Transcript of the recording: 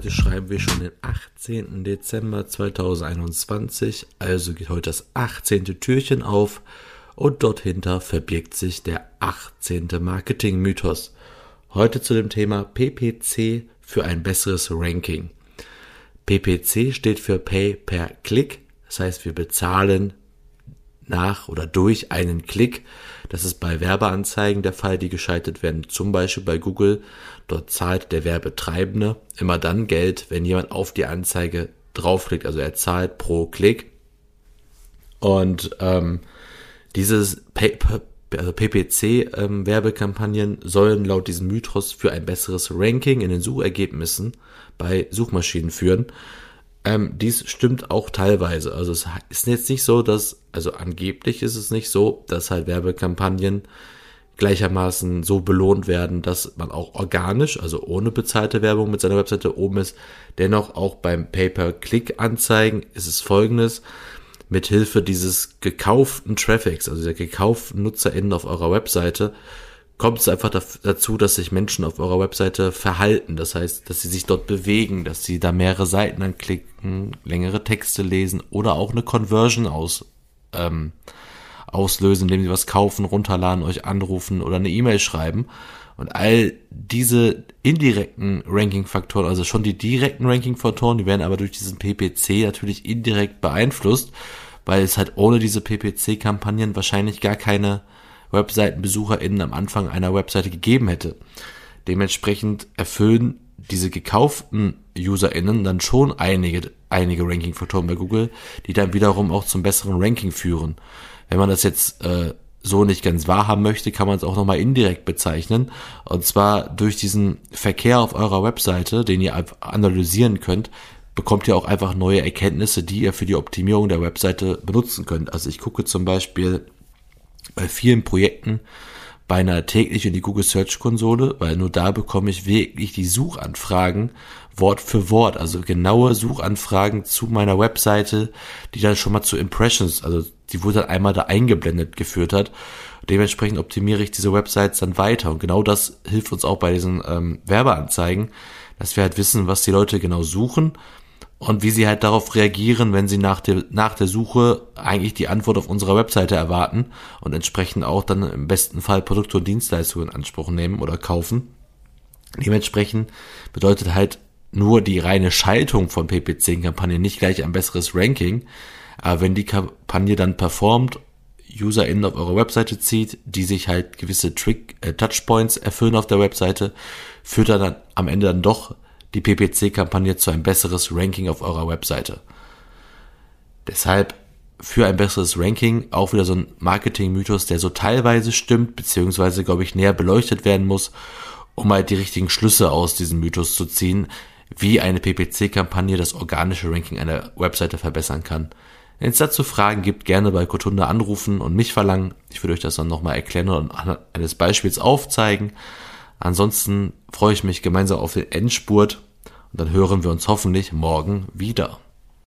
schreiben wir schon den 18. Dezember 2021, also geht heute das 18. Türchen auf und dort hinter verbirgt sich der 18. Marketing-Mythos. Heute zu dem Thema PPC für ein besseres Ranking. PPC steht für Pay per Click, das heißt wir bezahlen nach oder durch einen Klick. Das ist bei Werbeanzeigen der Fall, die geschaltet werden, zum Beispiel bei Google. Dort zahlt der Werbetreibende immer dann Geld, wenn jemand auf die Anzeige draufklickt. Also er zahlt pro Klick. Und ähm, dieses also PPC-Werbekampagnen ähm, sollen laut diesem Mythos für ein besseres Ranking in den Suchergebnissen bei Suchmaschinen führen. Ähm, dies stimmt auch teilweise. Also es ist jetzt nicht so, dass, also angeblich ist es nicht so, dass halt Werbekampagnen gleichermaßen so belohnt werden, dass man auch organisch, also ohne bezahlte Werbung mit seiner Webseite oben ist. Dennoch auch beim Pay-per-Click-Anzeigen ist es folgendes. Mit Hilfe dieses gekauften Traffics, also der gekauften NutzerInnen auf eurer Webseite, kommt es einfach dazu, dass sich Menschen auf eurer Webseite verhalten. Das heißt, dass sie sich dort bewegen, dass sie da mehrere Seiten anklicken, längere Texte lesen oder auch eine Conversion aus, ähm, auslösen, indem sie was kaufen, runterladen, euch anrufen oder eine E-Mail schreiben. Und all diese indirekten Ranking-Faktoren, also schon die direkten Ranking-Faktoren, die werden aber durch diesen PPC natürlich indirekt beeinflusst, weil es halt ohne diese PPC-Kampagnen wahrscheinlich gar keine WebseitenbesucherInnen am Anfang einer Webseite gegeben hätte. Dementsprechend erfüllen diese gekauften UserInnen dann schon einige, einige Ranking-Faktoren bei Google, die dann wiederum auch zum besseren Ranking führen. Wenn man das jetzt äh, so nicht ganz wahrhaben möchte, kann man es auch nochmal indirekt bezeichnen. Und zwar durch diesen Verkehr auf eurer Webseite, den ihr analysieren könnt, bekommt ihr auch einfach neue Erkenntnisse, die ihr für die Optimierung der Webseite benutzen könnt. Also ich gucke zum Beispiel bei vielen Projekten beinahe täglich in die Google Search Konsole, weil nur da bekomme ich wirklich die Suchanfragen Wort für Wort, also genaue Suchanfragen zu meiner Webseite, die dann schon mal zu Impressions, also die wurde dann einmal da eingeblendet geführt hat. Dementsprechend optimiere ich diese Websites dann weiter. Und genau das hilft uns auch bei diesen ähm, Werbeanzeigen, dass wir halt wissen, was die Leute genau suchen und wie sie halt darauf reagieren, wenn sie nach der, nach der Suche eigentlich die Antwort auf unserer Webseite erwarten und entsprechend auch dann im besten Fall Produkte und Dienstleistungen in Anspruch nehmen oder kaufen. Dementsprechend bedeutet halt nur die reine Schaltung von PPC-Kampagnen nicht gleich ein besseres Ranking, aber wenn die Kampagne dann performt, UserInnen auf eure Webseite zieht, die sich halt gewisse Trick, äh, Touchpoints erfüllen auf der Webseite, führt dann am Ende dann doch die PPC-Kampagne zu ein besseres Ranking auf eurer Webseite. Deshalb für ein besseres Ranking auch wieder so ein Marketing-Mythos, der so teilweise stimmt, beziehungsweise, glaube ich, näher beleuchtet werden muss, um halt die richtigen Schlüsse aus diesem Mythos zu ziehen, wie eine PPC-Kampagne das organische Ranking einer Webseite verbessern kann. Wenn es dazu Fragen gibt, gerne bei Kotunda anrufen und mich verlangen. Ich würde euch das dann nochmal erklären und anhand eines Beispiels aufzeigen. Ansonsten freue ich mich gemeinsam auf den Endspurt und dann hören wir uns hoffentlich morgen wieder.